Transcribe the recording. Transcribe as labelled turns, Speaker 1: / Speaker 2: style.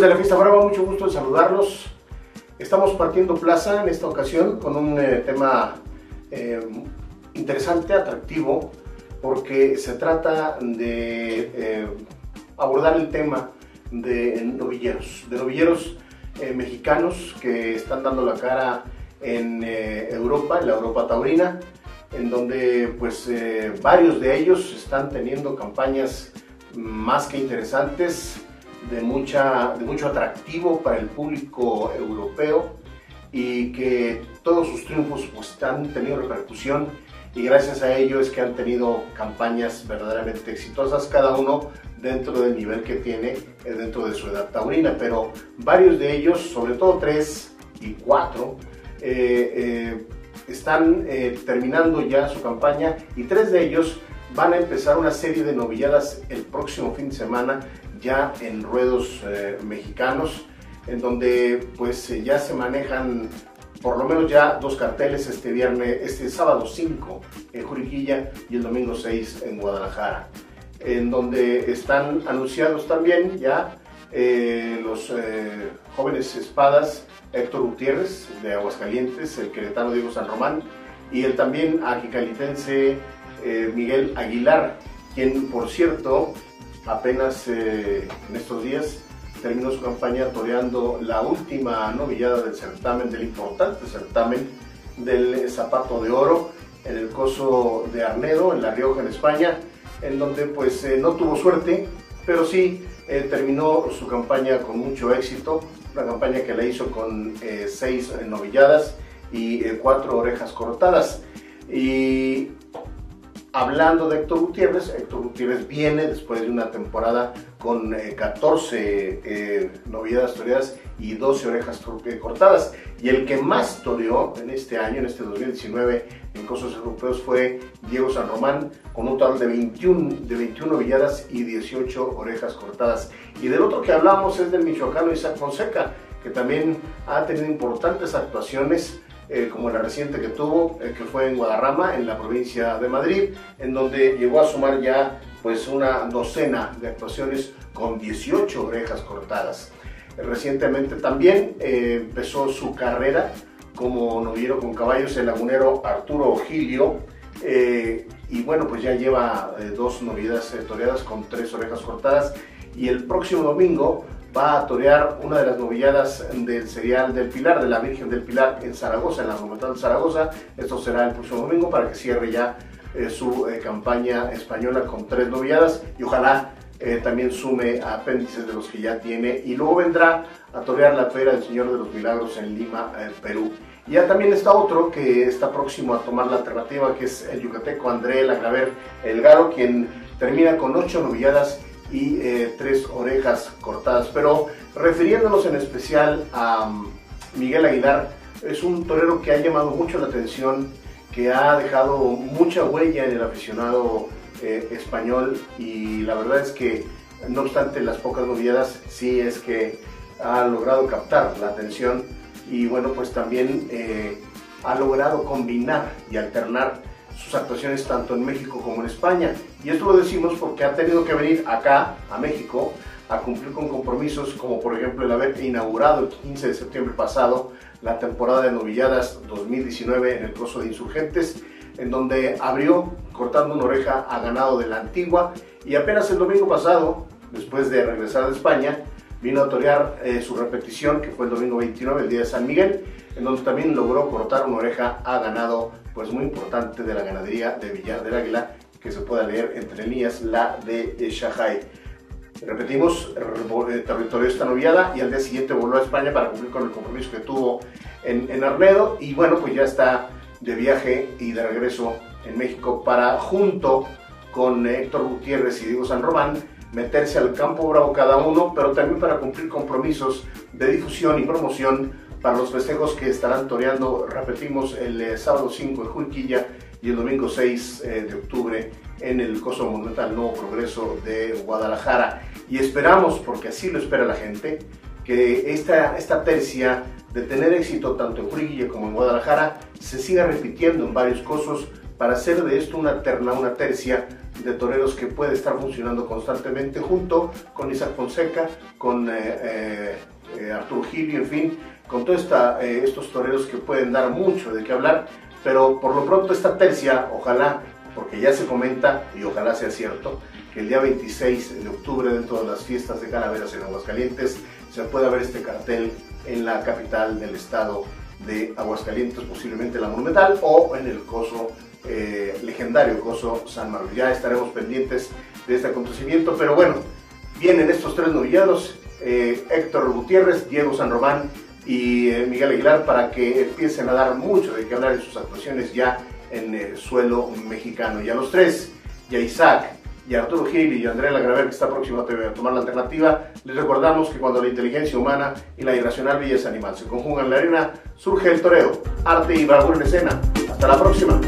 Speaker 1: De la Fiesta Brava, mucho gusto en saludarlos. Estamos partiendo plaza en esta ocasión con un eh, tema eh, interesante, atractivo, porque se trata de eh, abordar el tema de novilleros, de novilleros mexicanos que están dando la cara en Europa, en la Europa taurina, en donde pues varios de ellos están teniendo campañas más que interesantes, de, mucha, de mucho atractivo para el público europeo y que todos sus triunfos pues, han tenido repercusión. Y gracias a ello es que han tenido campañas verdaderamente exitosas, cada uno dentro del nivel que tiene eh, dentro de su edad taurina, pero varios de ellos, sobre todo tres y cuatro, eh, eh, están terminando ya su campaña. Y tres de ellos van a empezar una serie de novilladas el próximo fin de semana ya en ruedos eh, mexicanos, en donde pues eh, ya se manejan por lo menos ya dos carteles este viernes, este sábado 5 en Juriquilla y el domingo 6 en Guadalajara, en donde están anunciados también ya eh, los jóvenes espadas Héctor Gutiérrez de Aguascalientes, el queretano Diego San Román y el también aquicalitense Miguel Aguilar, quien por cierto apenas eh, en estos días terminó su campaña toreando la última novillada del certamen, del importante certamen del zapato de oro en el coso de Arnedo, en La Rioja, en España, en donde pues eh, no tuvo suerte, pero sí eh, terminó su campaña con mucho éxito, una campaña que la hizo con seis novilladas y cuatro orejas cortadas. Y Hablando de Héctor Gutiérrez, Héctor Gutiérrez viene después de una temporada con 14 eh, eh, novedades toreadas y 12 orejas eh, cortadas. Y el que más toreó en este año, en este 2019, en Cosos Europeos fue Diego San Román, con un total de 21, de 21 novilladas y 18 orejas cortadas. Y del otro que hablamos es del michoacano Isaac Fonseca, que también ha tenido importantes actuaciones eh, como la reciente que tuvo, eh, que fue en Guadarrama, en la provincia de Madrid, en donde llegó a sumar ya pues una docena de actuaciones con 18 orejas cortadas. recientemente también eh, empezó su carrera como novillero con caballos el lagunero Arturo Gilio, y bueno, pues ya lleva dos novedades toreadas con tres orejas cortadas, y el próximo domingo va a torear una de las novilladas del serial del Pilar, de la Virgen del Pilar en Zaragoza, en la Monumental de Zaragoza. Esto será el próximo domingo para que cierre ya eh, su eh, campaña española con tres novilladas y ojalá eh, también sume a apéndices de los que ya tiene. Y luego vendrá a torear la Feria del Señor de los Milagros en Lima, Perú. Y ya también está otro que está próximo a tomar la alternativa, que es el yucateco André Lagraver Elgaro, quien termina con ocho novilladas y eh, tres orejas cortadas. Pero refiriéndonos en especial a mm, Miguel Aguilar, es un torero que ha llamado mucho la atención, que ha dejado mucha huella en el aficionado eh, español y la verdad es que no obstante las pocas novedades, sí es que ha logrado captar la atención y bueno pues también eh, ha logrado combinar y alternar sus actuaciones tanto en México como en España. Y esto lo decimos porque ha tenido que venir acá, a México, a cumplir con compromisos como por ejemplo el haber inaugurado el 15 de septiembre pasado la temporada de novilladas 2019 en el Coso de Insurgentes, en donde abrió cortando una oreja a ganado de la antigua y apenas el domingo pasado, después de regresar de España, vino a torear eh, su repetición, que fue el domingo 29, el día de San Miguel, en donde también logró cortar una oreja a ganado pues muy importante de la ganadería de Villar del Águila, que se pueda leer entre líneas, la de Shahai. Repetimos, territorio esta noviada y al día siguiente volvió a España para cumplir con el compromiso que tuvo en, en Arnedo y bueno, pues ya está de viaje y de regreso en México para junto con Héctor Gutiérrez y Diego San Román meterse al campo bravo cada uno, pero también para cumplir compromisos de difusión y promoción para los festejos que estarán toreando, repetimos, el eh, sábado 5 de Juriquilla y el domingo 6 eh, de octubre en el Coso Monumental Nuevo Progreso de Guadalajara. Y esperamos, porque así lo espera la gente, que esta, esta tercia de tener éxito tanto en Juriquilla como en Guadalajara se siga repitiendo en varios cosos para hacer de esto una terna, una tercia de toreros que puede estar funcionando constantemente junto con Isaac Fonseca, con eh, eh, Arturo Gil y en fin, con todos estos toreros que pueden dar mucho de qué hablar, pero por lo pronto esta tercia, ojalá, porque ya se comenta y ojalá sea cierto, que el día 26 de octubre dentro de las fiestas de Calaveras en Aguascalientes se pueda ver este cartel en la capital del estado de Aguascalientes, posiblemente la Monumental o en el coso eh, legendario coso San Manuel. Ya estaremos pendientes de este acontecimiento, pero bueno, vienen estos tres novillados, eh, Héctor Gutiérrez, Diego San Román y eh, Miguel Aguilar, para que empiecen a dar mucho de qué hablar en sus actuaciones ya en el suelo mexicano. Y a los tres, y a Isaac, y a Arturo Gil y a Andrea Lagraver, que está próximo a tomar la alternativa, les recordamos que cuando la inteligencia humana y la irracional belleza animal se conjugan en la arena, surge el toreo, arte y bravura en escena. Hasta la próxima.